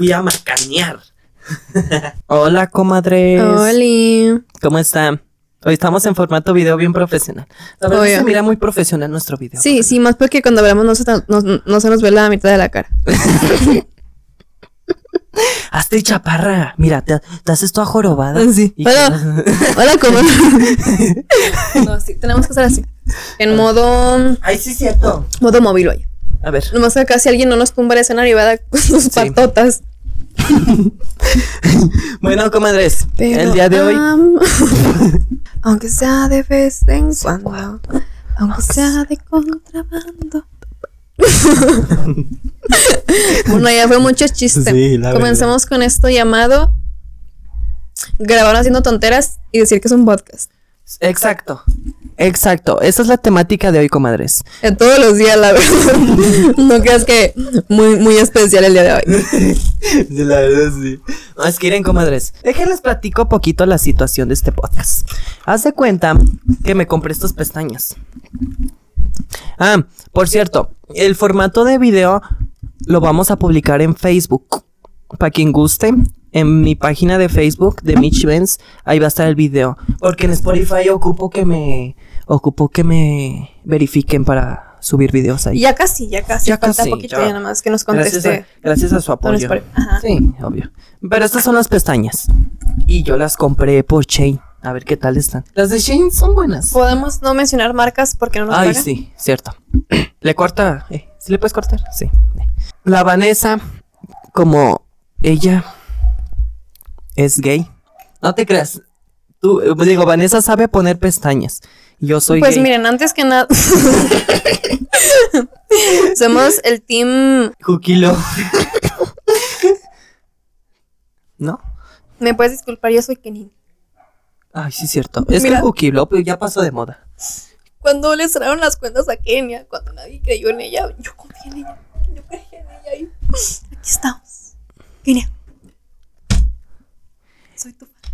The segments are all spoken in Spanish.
fui a macanear. Hola, comadres. Oli. ¿Cómo están? Hoy estamos en formato video bien profesional. La verdad Obvio. se mira muy profesional nuestro video. Sí, sí, más porque cuando hablamos no se, ta- no, no se nos ve la mitad de la cara. Hazte chaparra. Mira, te, te haces toda jorobada. Sí. Y Hola. Hola, ¿cómo? no, sí, tenemos que estar así. En modo, Ay, sí, cierto. modo móvil, oye. A ver. Nomás que acá si alguien no nos tumba la escena arriba con sus Sí. patotas. Bueno, comadres. Pero, el día de hoy. aunque sea de vez en cuando. Aunque sea de contrabando. bueno, ya fue mucho chiste. Sí, Comenzamos con esto llamado grabar haciendo tonteras y decir que es un podcast. Exacto. Exacto. Esa es la temática de hoy, comadres. De todos los días, la verdad. no creas que muy, muy especial el día de hoy. Sí, la verdad sí. Que miren, comadres. Déjenles platico poquito la situación de este podcast. Haz de cuenta que me compré estas pestañas. Ah, por cierto, el formato de video lo vamos a publicar en Facebook. Para quien guste, en mi página de Facebook de Mitch Benz, ahí va a estar el video. Porque en Spotify ocupo que me. Ocupo que me verifiquen para subir videos ahí. Ya casi, ya casi. Ya falta casi, poquito ya. ya nada más que nos Gracias conteste. a, gracias a su apoyo. Ajá. Sí, obvio. Pero estas son las pestañas. Y yo las compré por Chain. A ver qué tal están. Las de Shane son buenas. Podemos no mencionar marcas porque no nos Ay, pagan? sí, cierto. Le corta. Eh, ¿Sí le puedes cortar? Sí. La Vanessa, como ella es gay. No te creas. Tú, eh, digo, Vanessa sabe poner pestañas. Yo soy Pues gay. miren, antes que nada. Somos el team. Juquilo. ¿No? Me puedes disculpar, yo soy Kenin. Ay, sí, cierto. Es Mira. que Juquilo pues, ya pasó de moda. Cuando le cerraron las cuentas a Kenia, cuando nadie creyó en ella, yo confié en ella. Yo creí en ella y aquí estamos. Kenia. Soy tu fan.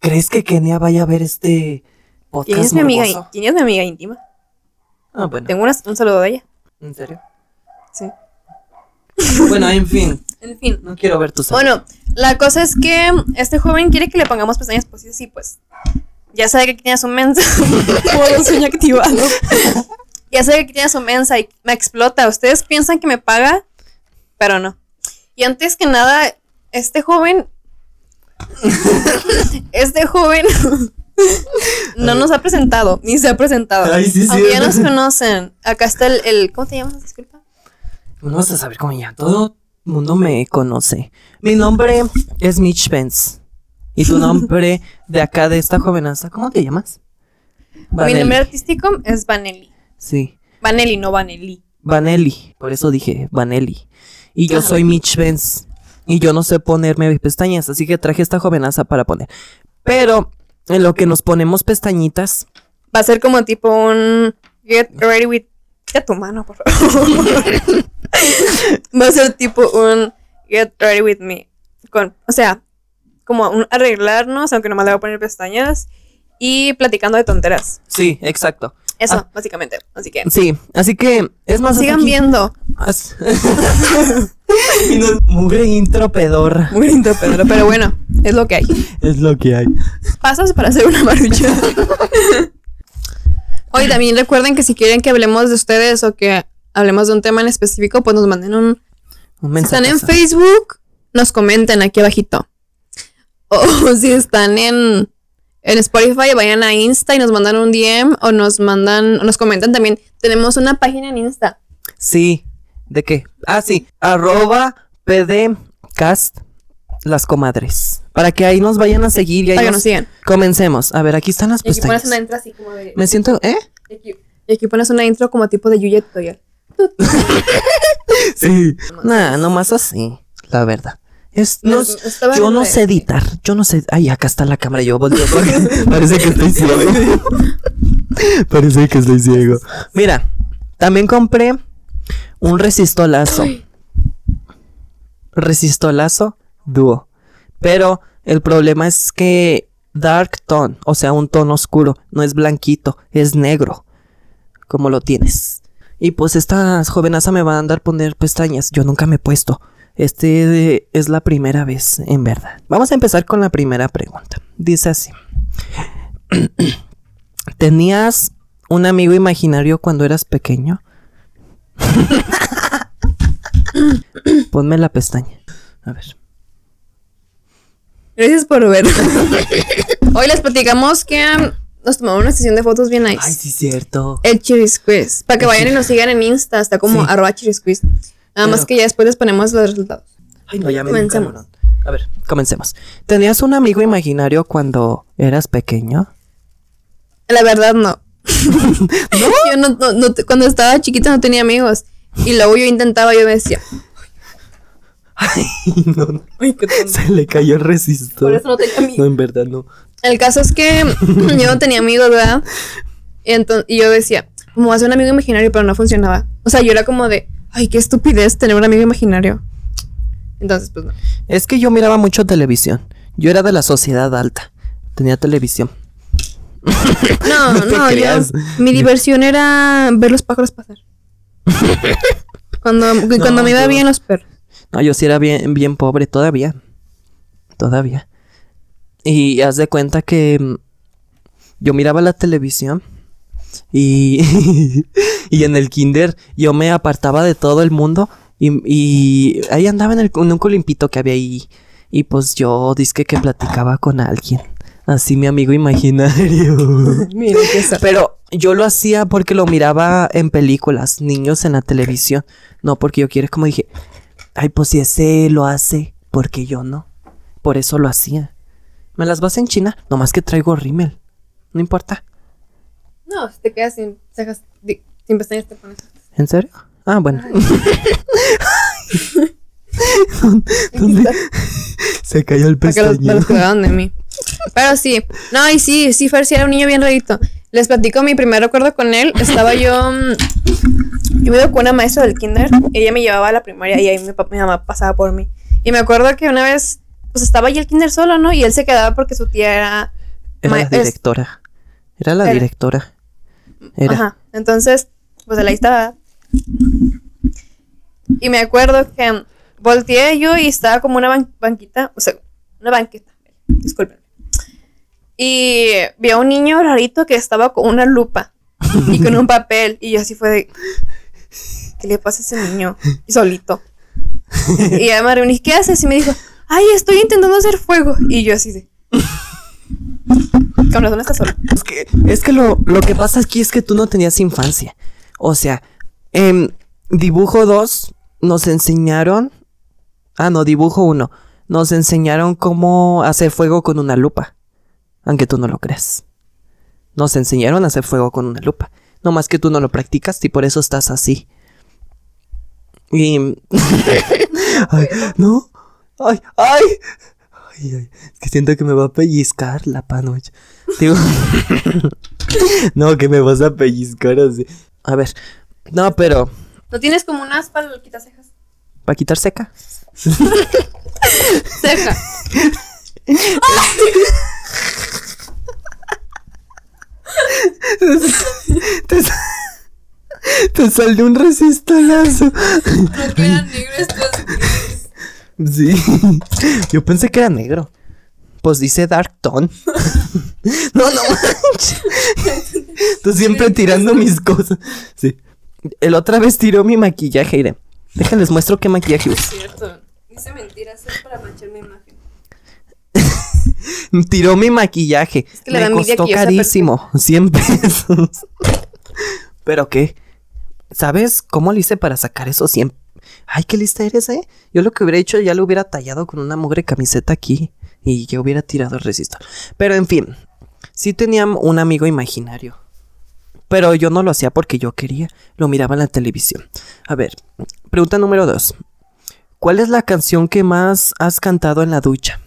¿Crees que Kenia vaya a ver este podcast ¿Quién es mi amiga? morboso? ¿Quién es mi amiga íntima? Ah, bueno. Tengo una- un saludo de ella. ¿En serio? Sí. bueno, en fin. En fin. No quiero ver tus Bueno, la cosa es que este joven quiere que le pongamos pestañas, pues sí, sí, pues. Ya sabe que tiene su mensa. Modo sueño activado. ya sabe que tiene su mensa y me explota. Ustedes piensan que me paga, pero no. Y antes que nada, este joven. este joven. no nos ha presentado, ni se ha presentado. Ay, sí, Aunque ya nos conocen. Acá está el, el- ¿Cómo te llamas? Disculpa. No vas a saber cómo ya. Todo el mundo me conoce. Mi nombre es Mitch Benz. Y tu nombre de acá, de esta jovenaza, ¿cómo te llamas? Mi nombre artístico es Vanelli. Sí, Vanelli, no Vanelli. Vanelli. Por eso dije Vanelli. Y yo Ajá. soy Mitch Benz. Y yo no sé ponerme pestañas, así que traje esta jovenaza para poner. Pero en lo que nos ponemos pestañitas, Va a ser como tipo un get ready with. Ya tu mano, por favor. Va a ser tipo un get ready with me. Con, o sea, como un arreglarnos, aunque nomás le voy a poner pestañas. Y platicando de tonteras. sí, exacto. Eso, Ah. básicamente. Así que. Sí, así que es más. Sigan aquí- viendo. Mugre intro pedorra. Pedro. Pero bueno, es lo que hay. Es lo que hay. Pasas para hacer una marucha. Oye, también recuerden que si quieren que hablemos de ustedes o que hablemos de un tema en específico, pues nos manden un, Un Si mensaje. están en Facebook, nos comenten aquí abajito. O si están en, en Spotify, vayan a Insta y nos mandan un DM o nos mandan, nos comentan también. Tenemos una página en Insta. Sí. ¿De qué? Ah, sí. Arroba pdcast las comadres. Para que ahí nos vayan a seguir y ahí Para que nos- sigan. Comencemos. A ver, aquí están las Y aquí pones una intro así como de. Me siento, ¿eh? Y aquí, y aquí pones una intro como tipo de Yuya Tutorial. Sí. Nah, nomás así. La verdad. Es, no, yo no sé editar. Yo no sé. Ay, acá está la cámara. Yo volteo parece que estoy ciego. parece que estoy ciego. Mira, también compré un resistolazo. Resistolazo dúo. Pero el problema es que dark tone, o sea, un tono oscuro, no es blanquito, es negro. Como lo tienes. Y pues esta jovenaza me va a andar poner pestañas. Yo nunca me he puesto. Este es la primera vez, en verdad. Vamos a empezar con la primera pregunta. Dice así. ¿Tenías un amigo imaginario cuando eras pequeño? Ponme la pestaña. A ver. Gracias por ver. Hoy les platicamos que um, nos tomamos una sesión de fotos bien nice. Ay, sí, cierto. El Chiris Quiz. Para que vayan y nos sigan en Insta, está como Sí. arroba Chiris Quiz. Nada más Pero- que ya después les ponemos los resultados. Ay, no, ya me Comencemos. A ver, comencemos. ¿Tenías un amigo imaginario cuando eras pequeño? La verdad, no. Yo no, no- no te- cuando estaba chiquita no tenía amigos. Y luego yo intentaba, yo me decía, Ay, no, no. ay, qué tonto. Se le cayó el resistor. Por eso no tenía amigos. No, en verdad no. El caso es que yo no tenía amigos, ¿verdad? Y, enton- y yo decía, como hacer un amigo imaginario, pero no funcionaba. O sea, yo era como de, ay, qué estupidez tener un amigo imaginario. Entonces, pues no. Es que yo miraba mucho televisión. Yo era de la sociedad alta. Tenía televisión. No, No no, yo. Mi diversión era ver los pájaros pasar. Cuando, cuando me iba yo- bien los perros. No, yo sí era bien, bien pobre todavía. Todavía. Y haz de cuenta que mm, yo miraba la televisión y, y en el kinder yo me apartaba de todo el mundo y, y ahí andaba en, el, en un colimpito que había ahí y pues yo disque que platicaba con alguien. Así mi amigo imaginario. Mira, qué sad. Pero yo lo hacía porque lo miraba en películas, niños en la televisión. No porque yo quiera, como dije, ay, pues si ese lo hace, porque yo no. Por eso lo hacía. ¿Me las vas en China? Nomás que traigo rímel. No importa. No, si te quedas sin cejas, sin pestañas te pones. ¿En serio? Ah, bueno. ¿Dónde? Se cayó el Para que los, de mí. Pero sí, no, y sí, sí, Fer sí era un niño bien rarito. Les platico mi primer recuerdo con él. Estaba yo. mm, Yo me iba con una maestra del kinder. Ella me llevaba a la primaria y ahí mi, papá, mi mamá pasaba por mí. Y me acuerdo que una vez, pues estaba ahí el kinder solo, ¿no? Y él se quedaba porque su tía era. Era la directora. Era la Era. directora. Era. Ajá. Entonces, pues él ahí estaba. Y me acuerdo que volteé yo y estaba como una ban- banquita, o sea, una banqueta, disculpen. Y vi a un niño rarito que estaba con una lupa y con un papel. Y yo así fue de, ¿qué le pasa a ese niño? Y solito. Y ya me ¿qué haces? Y me dijo, ay, estoy intentando hacer fuego. Y yo así de... Con razón está solo. Es que, es que lo, lo que pasa aquí es que tú no tenías infancia. O sea, en dibujo 2 nos enseñaron. Ah, no, dibujo 1. Nos enseñaron cómo hacer fuego con una lupa. Aunque tú no lo creas. Nos enseñaron a hacer fuego con una lupa. No más que tú no lo practicas y por eso estás así. Y. ay, no. Ay, ay. Ay, ay. Es que siento que me va a pellizcar la panocha. Digo. no, que me vas a pellizcar así. A ver. No, pero. ¿No tienes como unas para quitacejas? ¿Para quitar seca? Ceja. Te, te salió un resistolazo. No quedan negros estos. Sí. Yo pensé que era negro. Pues dice Dark Tone. no, no manches. Tú siempre tirando mis cosas. Sí. El otra vez tiró mi maquillaje, iré. Déjenles muestro qué maquillaje uso. Cierto. Dice mentiras es para manchar mi imagen. Tiró mi maquillaje. que le da Me costó que carísimo. 100 pesos. ¿Pero qué? ¿Sabes cómo le hice para sacar esos 100? Ay, qué lista eres, ¿eh? Yo lo que hubiera hecho ya lo hubiera tallado con una mugre camiseta aquí. Y yo hubiera tirado el resistor. Pero en fin. Sí tenía un amigo imaginario. Pero yo no lo hacía porque yo quería. Lo miraba en la televisión. A ver, pregunta número 2. ¿Cuál es la canción que más has cantado en la ducha?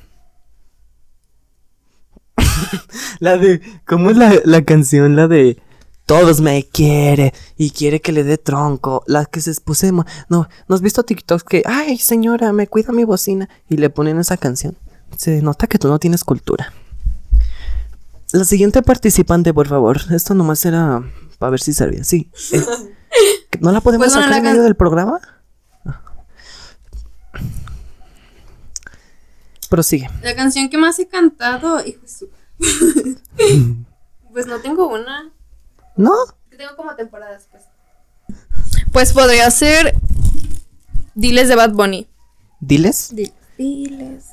La de. ¿Cómo es la, la canción? La de. Todos me quiere y quiere que le dé tronco. La que se pusimos. No, ¿no has visto TikToks que. Ay, señora, me cuida mi bocina? Y le ponen esa canción. Se nota que tú no tienes cultura. La siguiente participante, por favor. Esto nomás era para ver si servía. Sí. eh, ¿No la podemos Pues bueno, sacar en medio del programa? prosigue. La canción que más he cantado, hijo de su- Pues no tengo una. ¿No? Que tengo como temporadas, pues. Pues podría ser Diles de Bad Bunny. Diles. Diles.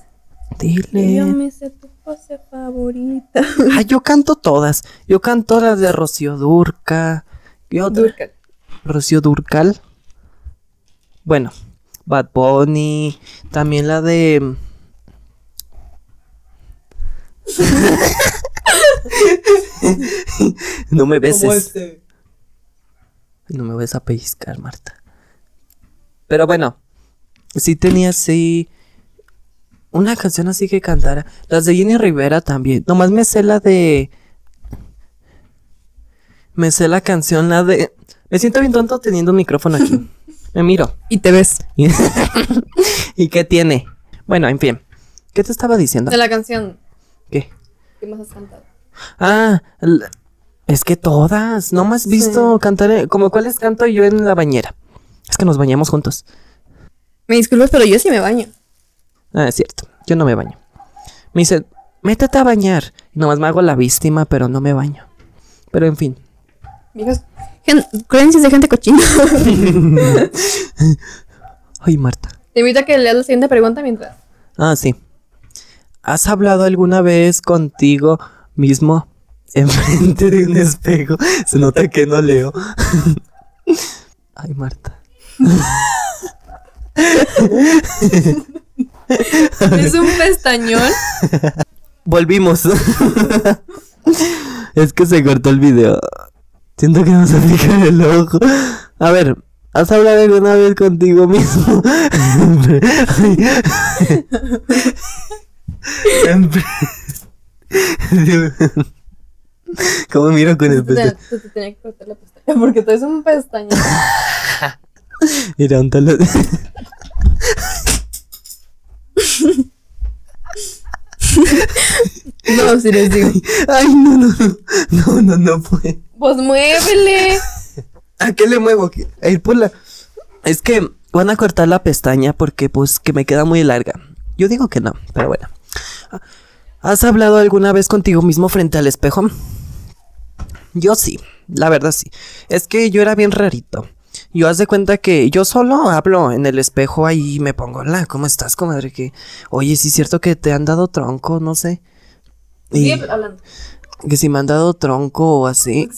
Yo Dile. me sé tu pose favorita. Ah, yo canto todas. Yo canto las de Rocío Durca. ¿Qué otra? Durcal. Rocío Durcal. Bueno, Bad Bunny. También la de. No me beses. No me ves a pellizcar, Marta. Pero bueno, sí tenía así. Una canción así que cantara. Las de Jenny Rivera también. Nomás me sé la de. Me sé la canción, la de. Me siento bien tonto teniendo un micrófono aquí. Me miro. Y te ves. ¿Y, ¿Y qué tiene? Bueno, en fin. ¿Qué te estaba diciendo? De la canción. Que más has cantado. Ah, es que todas. No me has visto cantar. eh, Como cuáles canto yo en la bañera. Es que nos bañamos juntos. Me disculpas, pero yo sí me baño. Ah, es cierto. Yo no me baño. Me dice, métete a bañar. Nomás me hago la víctima, pero no me baño. Pero en fin. Gen- creencias de gente cochina. Ay, Marta. Te invito a que leas la siguiente pregunta mientras. Ah, sí. ¿Has hablado alguna vez contigo mismo enfrente de un espejo? Se nota que no leo. Ay, Marta. Es un pestañón. Volvimos. es que se cortó el video. Siento que nos aplica el ojo. A ver, ¿has hablado alguna vez contigo mismo? ¿Cómo miro con el Te, pestañón? te- que cortar la pestaña porque tú eres un pestañón. Mira, un talón. No, sí les digo. Ay, no, no, no. No, no, no fue. Pues muévele. ¿A qué le muevo? A ir por la. Es que van a cortar la pestaña porque, pues, que me queda muy larga. Yo digo que no, pero bueno. ¿Has hablado alguna vez contigo mismo frente al espejo? Yo sí, la verdad sí. Es que yo era bien rarito. Yo haz de cuenta que yo solo hablo en el espejo ahí y me pongo, hola, ¿cómo estás, comadre? Que, oye, sí es cierto que te han dado tronco, no sé. Y Sigue hablando. que si me han dado tronco o así.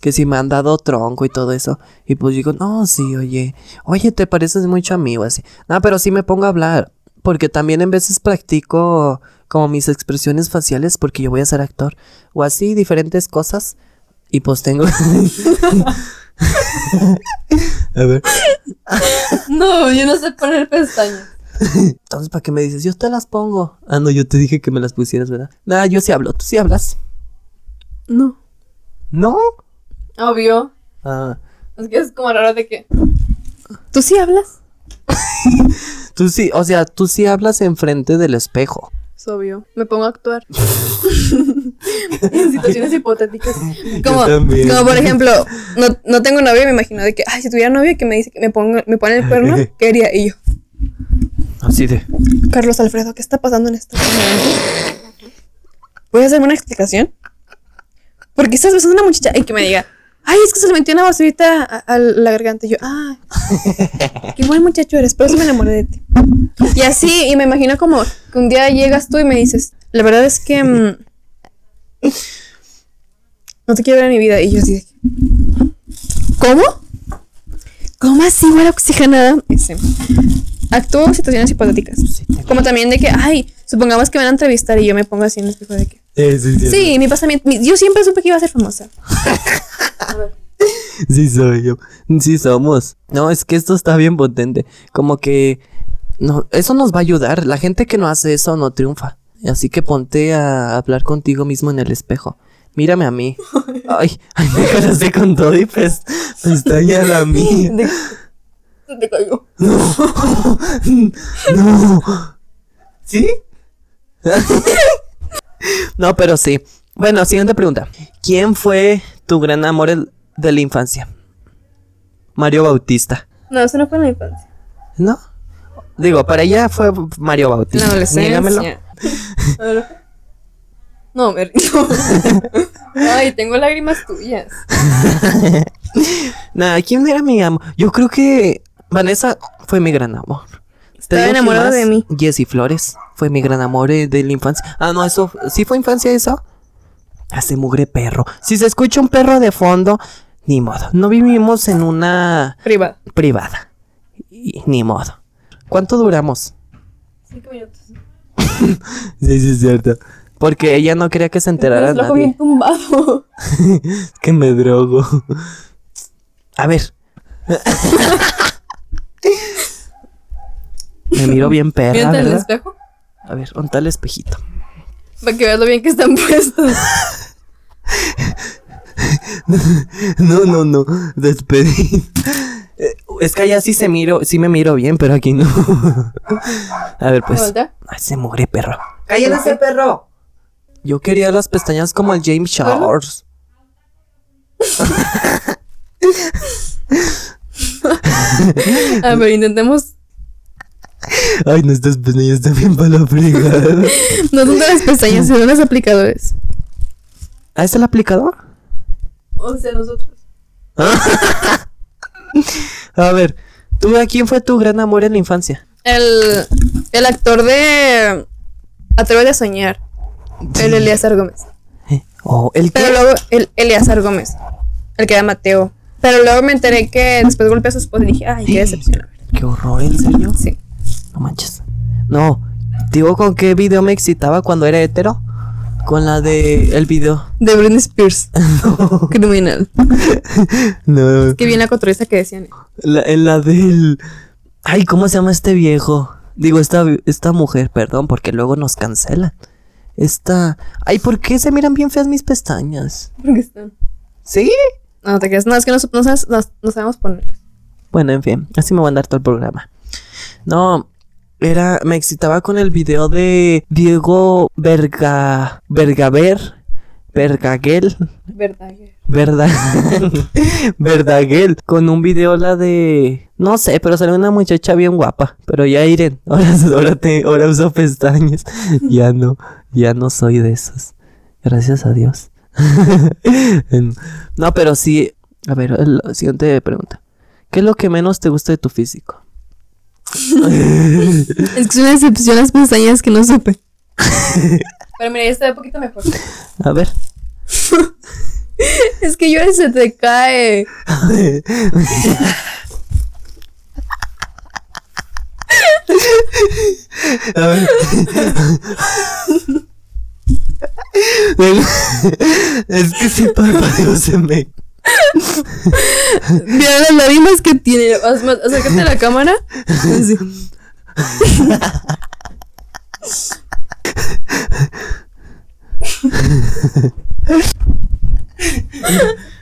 Que si me han dado tronco y todo eso. Y pues digo, no, sí, oye, oye, te pareces mucho a mí o así. No, pero sí me pongo a hablar. Porque también en veces practico como mis expresiones faciales porque yo voy a ser actor. O así, diferentes cosas. Y pues tengo... a ver. No, yo no sé poner pestañas. Entonces, ¿para qué me dices? Yo te las pongo. Ah, no, yo te dije que me las pusieras, ¿verdad? Nah, yo sí hablo. ¿Tú sí hablas? No. ¿No? Obvio. Ah, Es que es como raro de que. ¿Tú sí hablas? Tú sí, o sea, tú sí hablas enfrente del espejo. Es obvio. Me pongo a actuar. en situaciones hipotéticas. Como, como por ejemplo, no, no tengo novio y me imagino de que, ay, si tuviera novio que me dice que me, pongo, me pone el cuerno, ¿qué haría? Y yo, Así de... Carlos Alfredo, ¿qué está pasando en este momento? ¿Puedes hacerme una explicación? Porque estás besando a una muchacha y que me diga, ay, es que se le metió una basurita a, a la garganta. Y yo, ah, qué buen muchacho eres, por eso me enamoré de ti. Y así, y me imagino como que un día llegas tú y me dices, la verdad es que mm, no te quiero ver en mi vida. Y yo así, de que, ¿cómo? ¿Cómo así, güey, oxigenada? Dice, actúo en situaciones hipotéticas. Como también de que, ay, supongamos que me van a entrevistar y yo me pongo así en el espejo de que, Eh, sí, sí, sí, mi pasamiento, mi- yo siempre supe que iba a ser famosa. Sí soy yo. Sí somos. No, es que esto está bien potente. Como que no, eso nos va a ayudar. La gente que no hace eso no triunfa. Así que ponte a hablar contigo mismo en el espejo. Mírame a mí. Ay, ay, me con todo y la mía. De- Se te cayó. No. ¿Sí? no, pero sí. Bueno, siguiente pregunta. ¿Quién fue tu gran amor el- de la infancia? Mario Bautista. No, eso no fue en la infancia. ¿No? Digo, para ella fue Mario La Bautista. adolescencia. Niégamelo. A ver. No, me rindo. Ay, tengo lágrimas tuyas. Nada, ¿quién era mi amor? Yo creo que Vanessa fue mi gran amor. Estaba digo, ¿quién enamorada de mí. Jessie Flores fue mi gran amor eh, de la infancia. Ah, no, eso sí fue infancia eso. Hace mugre perro. Si se escucha un perro de fondo, ni modo. No vivimos en una Privada. privada. Y, ni modo. ¿Cuánto duramos? Cinco minutos. Sí, sí, es cierto. Porque ella no quería que se enterara nadie. bien tumbado. que me drogo. A ver. me miro bien perra, en el ¿verdad? espejo. A ver, ¿dónde el espejito? Para que veas lo bien que están puestos. No, no, no. Despedí. Eh, Es que allá sí se miro, sí me miro bien, pero aquí no. A ver, pues. Ay, se mugre perro. ¡Cállate ese perro! Yo quería las pestañas como el James Charles. A ver, intentemos. Ay, nuestras pestañas también para la fregada. No son de las pestañas, son los aplicadores. ¿Ah, es el aplicador? O sea, nosotros. A ver, ¿tú a quién fue tu gran amor en la infancia? El, el actor de Atrévete a soñar. El Eleazar Gómez. Oh, ¿el qué? Pero luego, el Eleazar Gómez. El que era Mateo. Pero luego me enteré que después golpeó a su esposa y dije, ay, qué decepción. Qué horror, ¿en serio? Sí. No manches. No, digo con qué video me excitaba cuando era hetero. Con la de el video. De Britney Spears. Criminal. No. Que viene la cotorriza que decían. La, en la del. Ay, ¿cómo se llama este viejo? Digo, esta, esta mujer, perdón, porque luego nos cancelan. Esta. Ay, ¿por qué se miran bien feas mis pestañas? Porque están. ¿Sí? No te creas. No, es que no, no, sabes- no- no sabemos poner. Bueno, en fin, así me van a andar todo el programa. No, era, me excitaba con el video de Diego Verga, Vergaver, Vergaguel, Verdad. verdad, Verdaguel, con un video la de, no sé, pero salió una muchacha bien guapa, pero ya Iren, ahora, ahora, te, ahora uso pestañas, ya no, ya no soy de esos, gracias a Dios. No, pero sí, a ver, la siguiente pregunta. ¿Qué es lo que menos te gusta de tu físico? Es que es una excepción las pestañas que no supe. Pero mira, ya está un poquito mejor. A ver. Es que yo se te cae. A ver. es que si parpadeo se me. Mira las lágrimas que tiene. Acércate a la cámara. Así.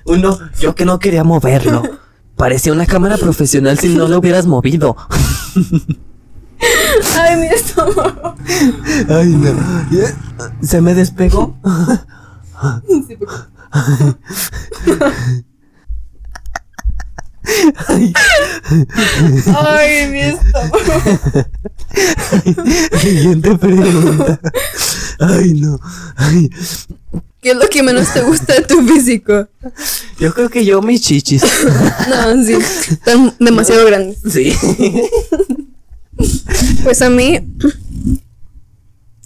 Uno, yo que no quería moverlo. Parecía una cámara profesional si no lo hubieras movido. Ay, mi estómago. Ay, no. Se me despegó. Sí, porque- Ay, mi estómago. Siguiente pregunta. Ay, no. Ay. ¿Qué es lo que menos te gusta de tu físico? Yo creo que yo mis chichis. No, sí. Están demasiado grandes. Sí. Pues a mí.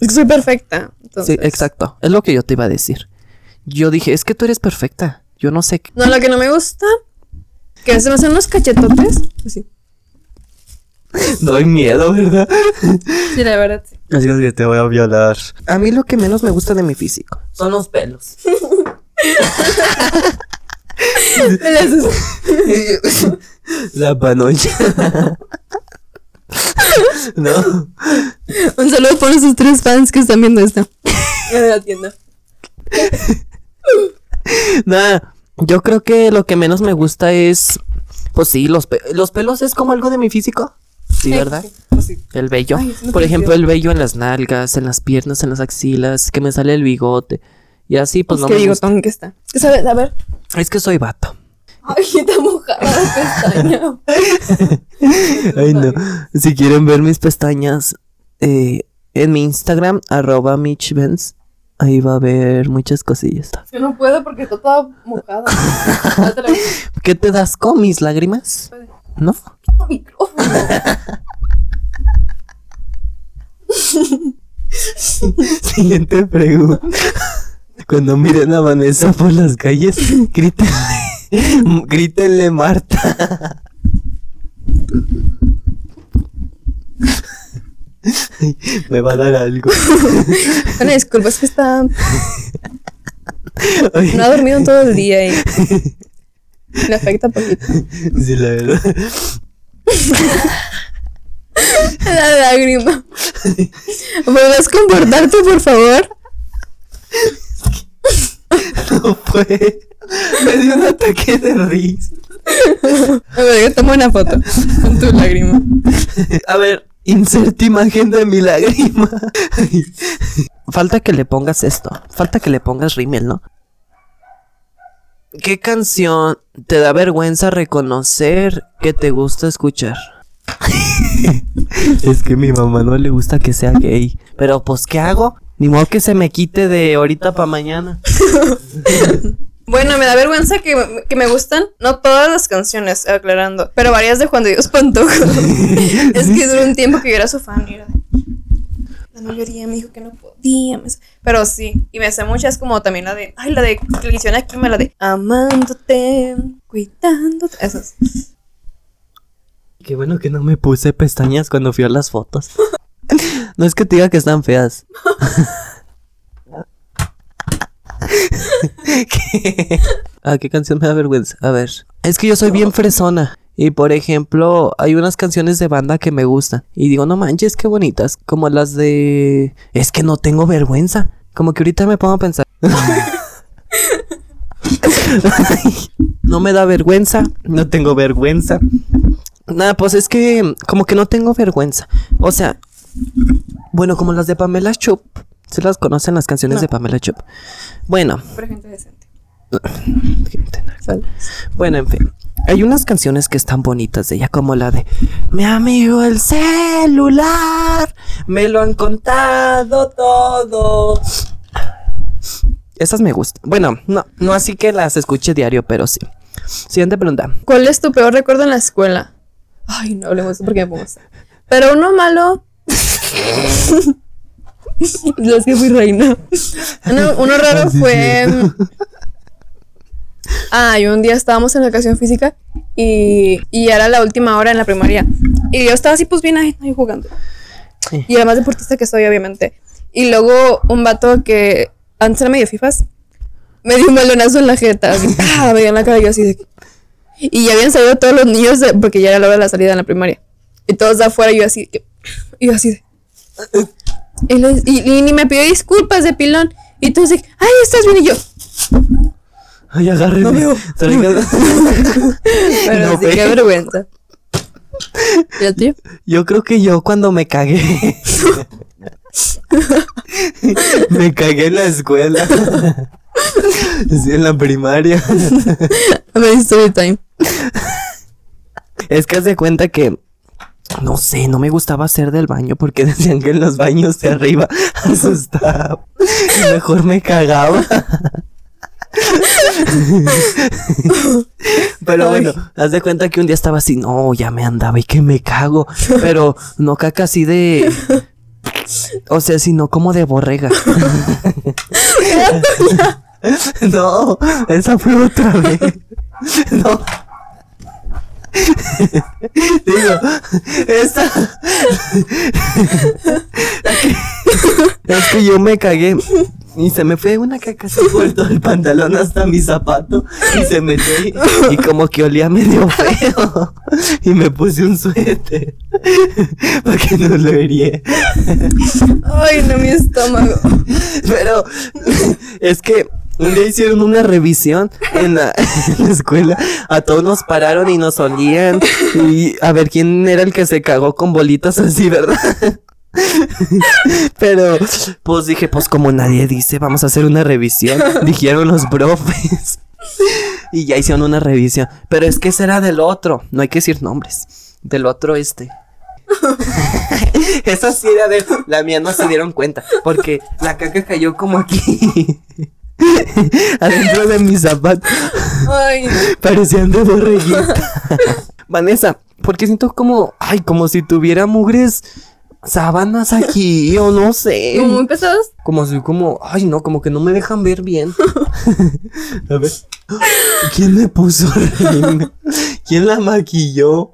Soy perfecta. Sí, exacto. Es lo que yo te iba a decir. Yo dije, es que tú eres perfecta. Yo no sé qué. No, lo que no me gusta. Que se me hacen unos cachetotes. Así. Doy miedo, ¿verdad? Sí, la verdad. sí. Así es que te voy a violar. A mí lo que menos me gusta de mi físico son los pelos. La panocha. no. Un saludo por esos tres fans que están viendo esto. En la tienda. Nada. Yo creo que lo que menos me gusta es. Pues sí, los, pe- los pelos es como algo de mi físico. Sí, ¿verdad? Pues sí. El vello. Ay, Por ejemplo, el vello en las nalgas, en las piernas, en las axilas, que me sale el bigote. Y así, pues no qué me gusta. bigotón que está. Es que sabes, a ver. Es que soy vato. Ay, está mojada la pestaña. Ay, no. Si quieren ver mis pestañas, eh, en mi Instagram, arroba MitchBenz, ahí va a haber muchas cosillas. Yo no puedo porque está toda mojada. ¿Qué te das con mis lágrimas? ¿No? micrófono. Siguiente pregunta. Cuando miren a Vanessa por las calles, grítenle, grítenle Marta. Me va a dar algo. Bueno, disculpa, es que está. No ha dormido en todo el día y. Le afecta poquito. sí, la verdad. La lágrima. ¿Puedes comportarte, por favor? No fue. Me dio un ataque de risa. A ver, yo tomo una foto con tu lágrima. A ver, inserte imagen de mi lágrima. Falta que le pongas esto. Falta que le pongas rímel, ¿no? ¿Qué canción te da vergüenza reconocer que te gusta escuchar? es que a mi mamá no le gusta que sea gay. Pero pues, ¿qué hago? Ni modo que se me quite de ahorita para mañana. Bueno, me da vergüenza que, que me gustan, no todas las canciones, aclarando, pero varias de Juan de Dios Pantoja. es que duró un tiempo que yo era su fan y era de... La mayoría me dijo que no podía. Pero sí, y me sé muchas como también la de... Ay, la de... Que le hicieron aquí, me la de... Amándote, cuidándote. Esas. Qué bueno que no me puse pestañas cuando fui a las fotos. No es que te diga que están feas. ¿Qué? ¿A qué canción me da vergüenza? A ver. Es que yo soy bien fresona. Y por ejemplo, hay unas canciones de banda que me gustan. Y digo, no manches, qué bonitas. Como las de. Es que no tengo vergüenza. Como que ahorita me pongo a pensar. no me da vergüenza. No tengo vergüenza. Nada, pues es que como que no tengo vergüenza. O sea, bueno, como las de Pamela Chup. ¿Se las conocen las canciones No. de Pamela Chup? Bueno, gente decente. bueno, en fin. Hay unas canciones que están bonitas de ella, como la de Mi amigo el celular, me lo han contado todo. Esas me gustan. Bueno, no, no así que las escuche diario, pero sí. Siguiente pregunta. ¿Cuál es tu peor recuerdo en la escuela? Ay, no hablemos porque me pongo. Pero uno malo. es que fui reina. Uno, uno raro Ah, sí, fue. Ah, y un día estábamos en educación física y, y era la última hora en la primaria. Y yo estaba así, pues bien ahí, ahí jugando. Sí. Y además deportista que soy, obviamente. Y luego un vato que antes era medio fifas me dio un balonazo en la jeta. Así, ah, me dio en la cara y yo así de. Y ya habían salido todos los niños de- porque ya era la hora de la salida en la primaria. Y todos de afuera, yo así. yo así de. Y, le- y- y ni me pidió disculpas de pilón. Y tú así, ay, estás bien. Y yo, Ay, agárreme. No veo. Pero No sí, qué vergüenza. ¿Y? Yo creo que yo cuando me cagué. me cagué en la escuela. Sí, en la primaria. A ver, story time. Es que haz de cuenta que. No sé, no me gustaba hacer del baño porque decían que en los baños de arriba asustaba. Y mejor me cagaba. Pero bueno, haz de cuenta que un día estaba así, no, ya me andaba y que me cago. Pero no caca así de. O sea, sino como de borrega. no, esa fue otra vez. No. Digo, esta. es que yo me cagué. Y se me fue una caca por todo el pantalón hasta mi zapato. Y se metió y, y como que olía medio feo. Y me puse un suéter. Para que no lo herie. Ay, no, mi estómago. Pero es que un día hicieron una revisión en la, escuela. A todos nos pararon y nos olían. Y a ver quién era el que se cagó con bolitas así, ¿verdad? Pero pues dije, pues como nadie dice, vamos a hacer una revisión. Dijeron los profes. y ya hicieron una revisión. Pero es que ese era del otro. No hay que decir nombres. Del otro este. Esa sí era de. La mía no se dieron cuenta. Porque la caca cayó como aquí. Adentro de mis zapatos. Ay, Parecían de borreguita. Vanessa, porque siento como. Ay, como si tuviera mugres sábanas aquí. O no sé. como muy pesados. Como así, como, ay no, como que no me dejan ver bien. A ver. ¿Quién me puso rímel? ¿Quién la maquilló?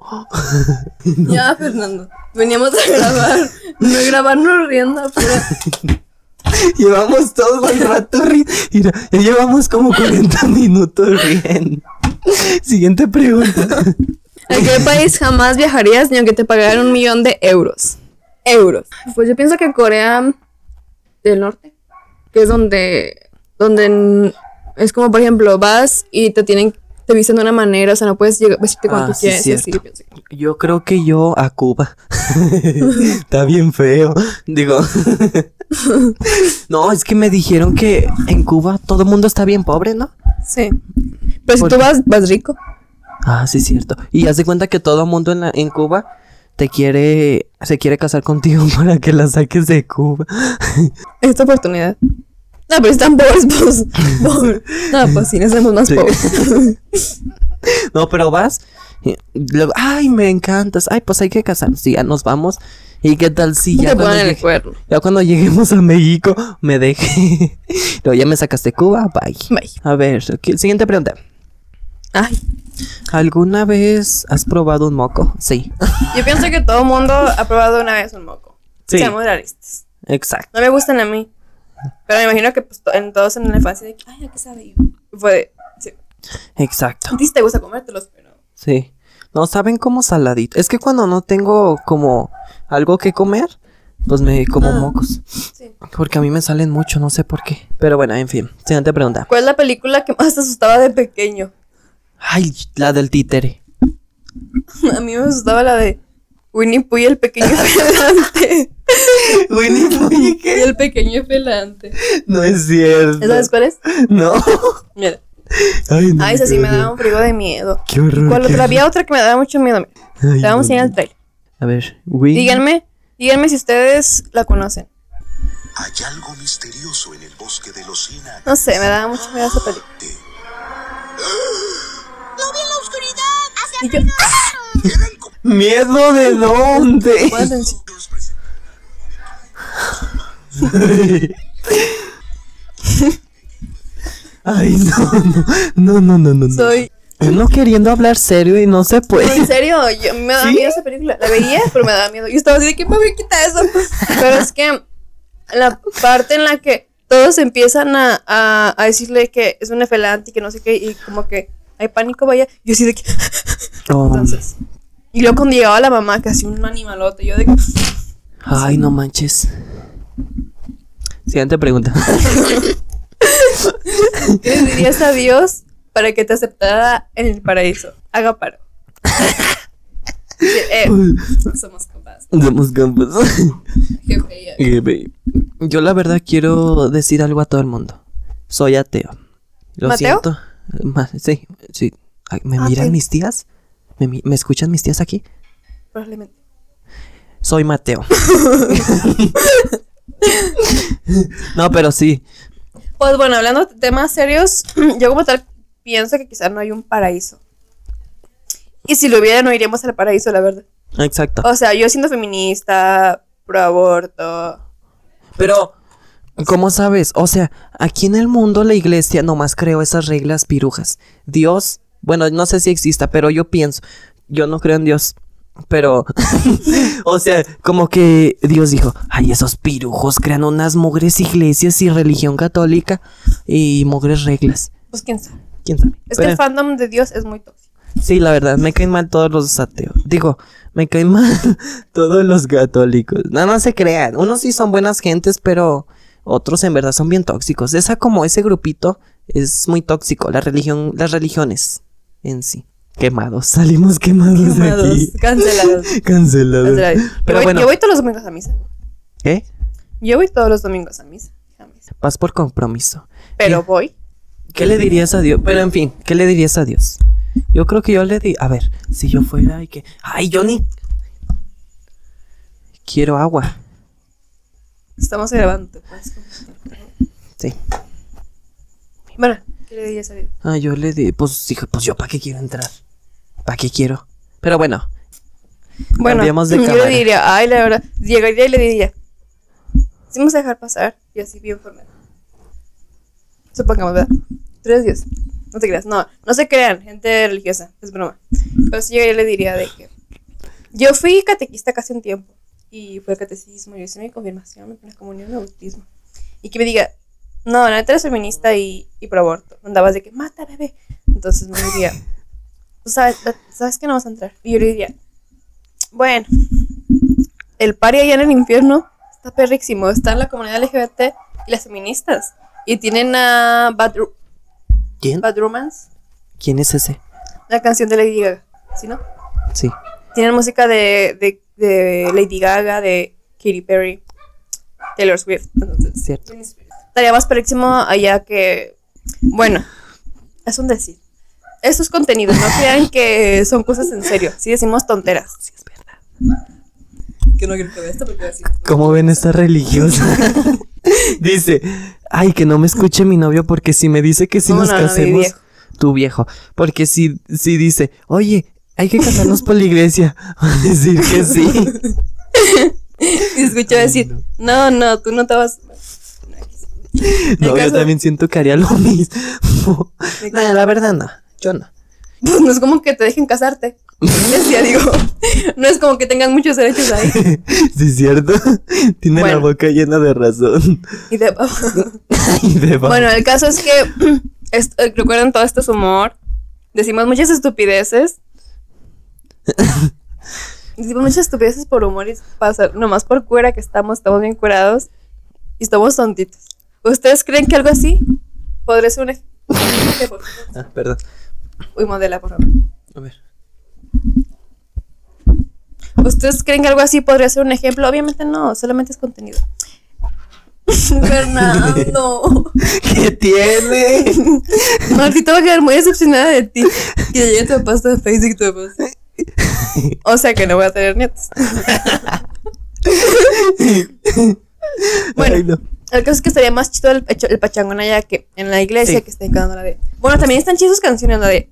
Ya, Fernando. Veníamos a grabar. No grabarnos riendo, pero. Llevamos todo el rato riendo. Mira, ya llevamos como 40 minutos riendo. Siguiente pregunta. ¿A qué país jamás viajarías ni aunque te pagaran un millón de euros? Euros. Pues yo pienso que Corea del Norte, que es donde, donde es como por ejemplo vas y te tienen, te visten de una manera, o sea, no puedes llegar, vestirte cuando Ah, tú sí, así, que- Yo creo que yo a Cuba. Está bien feo. Digo. no, es que me dijeron que en Cuba todo el mundo está bien pobre, ¿no? Sí. Pero si ¿Por tú vas, vas rico. Ah, sí, cierto. Y haz de cuenta que todo el mundo en, la- en Cuba te quiere, se quiere casar contigo para que la saques de Cuba. Esta oportunidad. No, pero están pobres, pues. pobre. No, pues sí, necesitamos más Sí. pobres. No, pero vas. y luego, ay, me encantas. Ay, pues hay que casarnos. Y ya nos vamos. ¿Y qué tal si ya te cuando, el llegue- cuerno. ya cuando lleguemos a México me deje? Luego ya me sacaste Cuba, bye. Bye. A ver, siguiente pregunta. Ay. ¿Alguna vez has probado un moco? Sí. Yo pienso que todo mundo ha probado una vez un moco. Sí. Seamos realistas. Exacto. No me gustan a mí. Pero me imagino que pues, en todos en la infancia de que, ay, ¿a qué sabe? yo? Fue de, sí. Exacto. Sí te gusta comértelos, pero. Sí. No saben como saladito. Es que cuando no tengo como algo que comer, pues me como Ah. mocos. Sí. Porque a mí me salen mucho, no sé por qué. Pero bueno, en fin. Siguiente pregunta. ¿Cuál es la película que más te asustaba de pequeño? Ay, la del títere. A mí me asustaba la de Winnie Pooh y el pequeño felante. Winnie Pooh, ¿y y qué? el pequeño felante. No es cierto. ¿Sabes cuál es? No. Mira. Ay, no. Ay, esa sí me daba un frigo de miedo. Qué horror. ¿Cuál qué horror. Había otra que me daba mucho miedo. Ay, Te vamos a no. ir al trailer. A ver, Winnie. Díganme, díganme si ustedes la conocen. Hay algo misterioso en el bosque de los 100 años. No sé, me daba mucho miedo esa película. Lo vi en la oscuridad. Hacia Y yo, Eran como ¿Miedo de dónde? Ay, no, no, no, no, no, no. Soy. Uno queriendo hablar serio y no se No, en puede. serio, yo, me ¿Sí? miedo esa película. La veía, pero me daba miedo. Yo estaba así de que mami, quita eso. Pero es que la parte en la que todos empiezan a, a, a decirle que es un efelante y que no sé qué, y como que hay pánico, vaya. Yo así de que. Oh, Entonces. Y luego cuando llegaba la mamá, casi un animalote, yo de. Ay, no manches. Siguiente pregunta. ¿Qué le dirías a Dios para que te aceptara en el paraíso? Haga paro. Eh, somos capaces. Somos. Eh, Yo la verdad quiero decir algo a todo el mundo. Soy ateo. Lo ¿Mateo? siento. Sí, sí. Ay, ¿Me Ah, miran mis tías? ¿Me, ¿Me escuchan mis tías aquí? Probablemente. Soy Mateo. no, pero sí. Pues bueno, hablando de temas serios, yo como tal pienso que quizás no hay un paraíso. Y si lo hubiera, no iríamos al paraíso, la verdad. Exacto. O sea, yo siendo feminista, pro aborto. Pero, ¿cómo sabes? O sea, aquí en el mundo la iglesia nomás creó esas reglas pirujas. Dios, bueno, no sé si exista, pero yo pienso, yo no creo en Dios. Pero, o sea, como que Dios dijo, ay, esos pirujos crean unas mugres iglesias y religión católica y mugres reglas. Pues quién sabe. ¿Quién sabe? Es que el fandom de Dios es muy tóxico. Sí, la verdad, me caen mal todos los ateos. Digo, me caen mal todos los católicos. No, no se crean. Unos sí son buenas gentes, pero otros en verdad son bien tóxicos. Esa como ese grupito es muy tóxico. La religión, las religiones en sí. Quemados, salimos quemados, de Quemados, aquí. cancelados. Cancelados. cancelados. Yo Pero voy, bueno, yo voy todos los domingos a misa. ¿qué? Yo voy todos los domingos a misa. a misa. Vas por compromiso. Pero voy. ¿Qué le dirías a Dios? Pero en fin, ¿qué le dirías a Dios? Yo creo que yo le di. A ver, si yo fuera y que. ¡Ay, Johnny! Quiero agua. Estamos grabando. ¿te puedes contar? Sí. Bueno, ¿qué le dirías a Dios? Ah, yo le di. Pues dije, pues yo, ¿para qué quiero entrar? ¿Para qué quiero? Pero bueno, Bueno, de yo le diría, ay, la verdad, llegaría y le diría, sí vamos a dejar pasar, y así bien formal. Supongamos, ¿verdad? Tú eres Dios. No te creas, no, no se crean, gente religiosa, es broma. Pero sí llegaría y le diría de que yo fui catequista casi un tiempo, y fue el catecismo, yo hice mi confirmación, mi comunión, mi bautismo. Y que me diga, no, la neta eres feminista y, y pro aborto. Andabas de que, mata bebé. Entonces me diría, tú sabes, sabes que no vas a entrar. Y yo le diría, bueno, el pari allá en el infierno está perrísimo. Está en la comunidad LGBT y las feministas. Y tienen a Bad, ¿quién? Bad Romance, ¿Quién es ese? la canción de Lady Gaga. ¿Sí, no? Sí. Tienen música de, de, de Lady Gaga, de Katy Perry, Taylor Swift. Entonces, Cierto. Estaría más perrísimo allá que. Bueno, es un decir. Esto es contenido, no crean que son cosas en serio. Si decimos tonteras. Sí, es verdad. Que no quiero que vea esto porque así. ¿Cómo ven esta religiosa? dice, ay, que no me escuche mi novio porque si me dice que si No, nos no, no, casemos, viejo. tu viejo, porque si, si dice, oye, hay que casarnos por la iglesia, va a decir que sí. Y escucho decir, no, no, tú no te vas. No, yo también siento que haría lo mismo. No, la verdad no, yo no. Pues no es como que te dejen casarte. Iglesia, digo. No es como que tengan muchos derechos ahí. Sí, es cierto. Tiene la boca llena de razón. Y de- Y de Bueno, el caso es que est- eh, recuerden todo esto es humor. Decimos muchas estupideces. Decimos muchas estupideces por humor y pasa, nomás por cuera que estamos, estamos bien curados y estamos tontitos. ¿Ustedes creen que algo así podría ser un ej- ejemplo? Ah, perdón. Uy, modela, por favor. A ver. ¿Ustedes creen que algo así podría ser un ejemplo? Obviamente no, solamente es contenido. Fernando. ¿Qué tiene? Martita va a quedar muy decepcionada de ti. Que llegue tu pasta de Facebook tu papá. O sea que no voy a tener nietos. Bueno. Ay, no. El caso es que estaría más chido el, el pachangón allá que en la iglesia Sí. que está cantando la de. Bueno, también están chidas sus canciones, la de.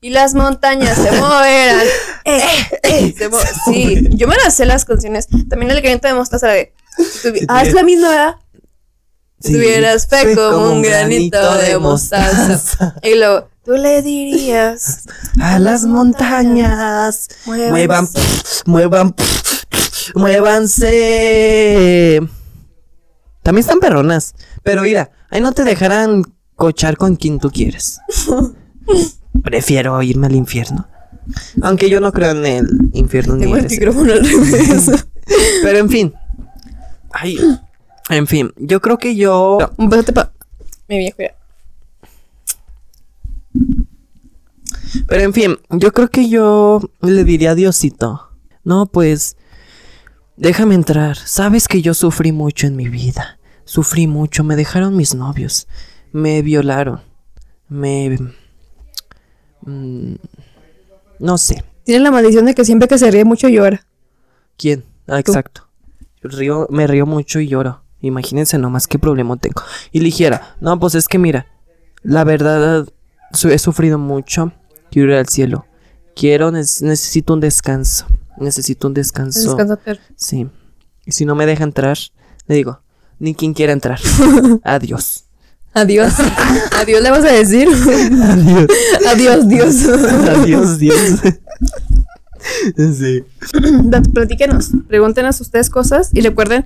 Y las montañas se moverán. Eh, eh, se mo- sí, yo me las sé las canciones. También el granito de mostaza la de. ah, es la misma, ¿verdad? Sí, Tuvieras fe como un granito de mostaza. Y luego, tú le dirías. A las montañas. Muevan, muevan, muévanse. También están perronas. Pero mira, ahí no te dejarán cochar con quien tú quieres. Prefiero irme al infierno. Aunque yo no creo en el infierno ni Tengo el ese. micrófono al revés. Pero en fin. Ay, en fin, yo creo que yo. Un besote pa. Mi viejo ya. Pero en fin, yo creo que yo le diría a Diosito. No, pues. Déjame entrar. Sabes que yo sufrí mucho en mi vida. Sufrí mucho. Me dejaron mis novios. Me violaron. Me. mm, no sé. Tiene la maldición de que siempre que se ríe mucho llora. ¿Quién? Ah, exacto. Yo río, me río mucho y lloro. Imagínense nomás qué problema tengo. Y le dijera, no, pues es que mira, la verdad, he sufrido mucho. Quiero ir al cielo. Quiero, necesito un descanso. Necesito un descanso. Descansa, perro. Sí. Y si no me deja entrar, le digo, ni quien quiera entrar. Adiós. Adiós. Adiós le vas a decir. Adiós. Adiós, Dios. Adiós, Dios. sí. Platíquenos. Pregúntenos ustedes cosas y recuerden.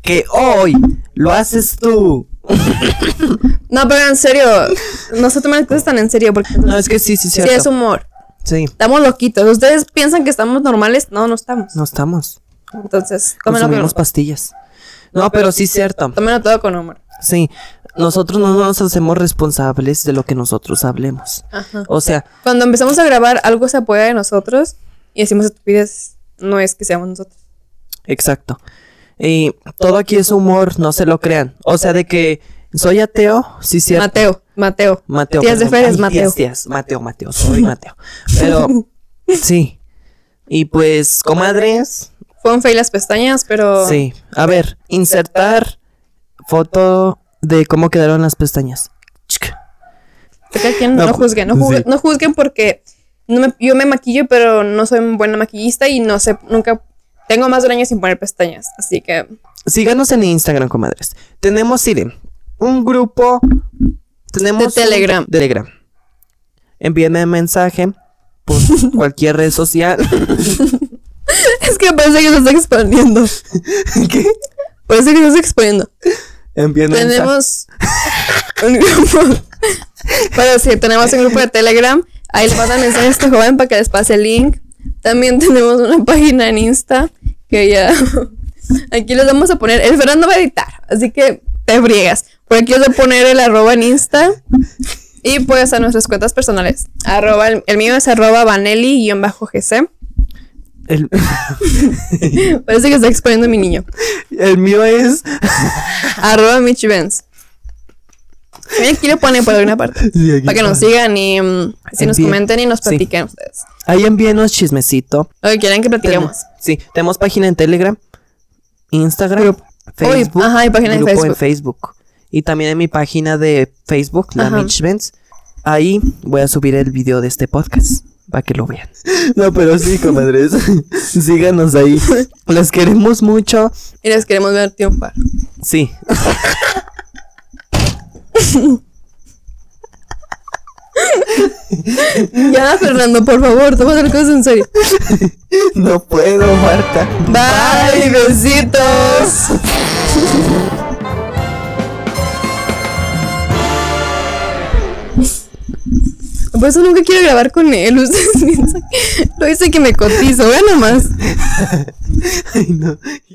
Que hoy lo haces tú. No, pero en serio. No se tomen las cosas tan en serio porque No, es que sí, sí, sí es humor. Sí. Estamos loquitos. ¿Ustedes piensan que estamos normales? No, no estamos. No estamos. Entonces, tómenlo, Consumimos con, pastillas. No, pero sí es cierto. tómenlo todo con humor. Sí. Nosotros no nos hacemos responsables de lo que nosotros hablemos. Ajá. O sea, Cuando empezamos a grabar, algo se apoya de nosotros y decimos estupidez. No es que seamos nosotros. exacto. Y todo aquí es humor, no se lo crean. O sea, de que Soy ateo, sí, cierto. Mateo, Mateo. Mateo. Tías de. Fer es Mateo. tías, tías. Mateo, Mateo, soy Mateo. Pero, sí. Y pues, comadres, Fue un fail las pestañas, pero. sí. A ver, insertar foto de cómo quedaron las pestañas. No, No, juzguen, no, juzguen, sí. no juzguen porque no me- yo me maquillo, pero no soy buena maquillista y no sé, nunca tengo más de un año sin poner pestañas, así que Síganos en Instagram, comadres. Tenemos, miren, un grupo. Tenemos De Telegram. Telegram. Envíenme mensaje por cualquier red social. es que parece que se está exponiendo. ¿Qué? Parece que se está exponiendo. Envíenme. Tenemos un grupo. Pero sí, tenemos un grupo de Telegram. Ahí le mandan mensajes a este joven para que les pase el link. También tenemos una página en Insta que ya. Aquí les vamos a poner. El Fernando va a editar, así que te briegas. Por aquí les voy a poner el arroba en Insta. Y pues a nuestras cuentas personales. Arroba, el, el mío es arroba vanelli-gc. El, Parece que está exponiendo mi niño. el mío es. Arroba Michi Benz. Aquí lo pone por alguna parte. Sí, Para que nos sigan y mm, si nos comenten y nos sí. platiquen ustedes. Ahí envíenos chismecito. Lo que quieran que platiquemos. Sí, tenemos página en Telegram, Instagram, Facebook. Uy, ajá, y página en Facebook. en Facebook. Y también en mi página de Facebook, la. Mitch Benz. Ahí voy a subir el video de este podcast. Para que lo vean. No, pero sí, comadres. Síganos ahí. Los queremos mucho. Y les queremos ver triunfar. Sí. Ya, Fernando, por favor, toma las cosas en serio. No puedo, Marta. Bye, besitos. Por eso nunca quiero grabar con él. Lo hice que me cotizo. Vean nomás. Ay, no.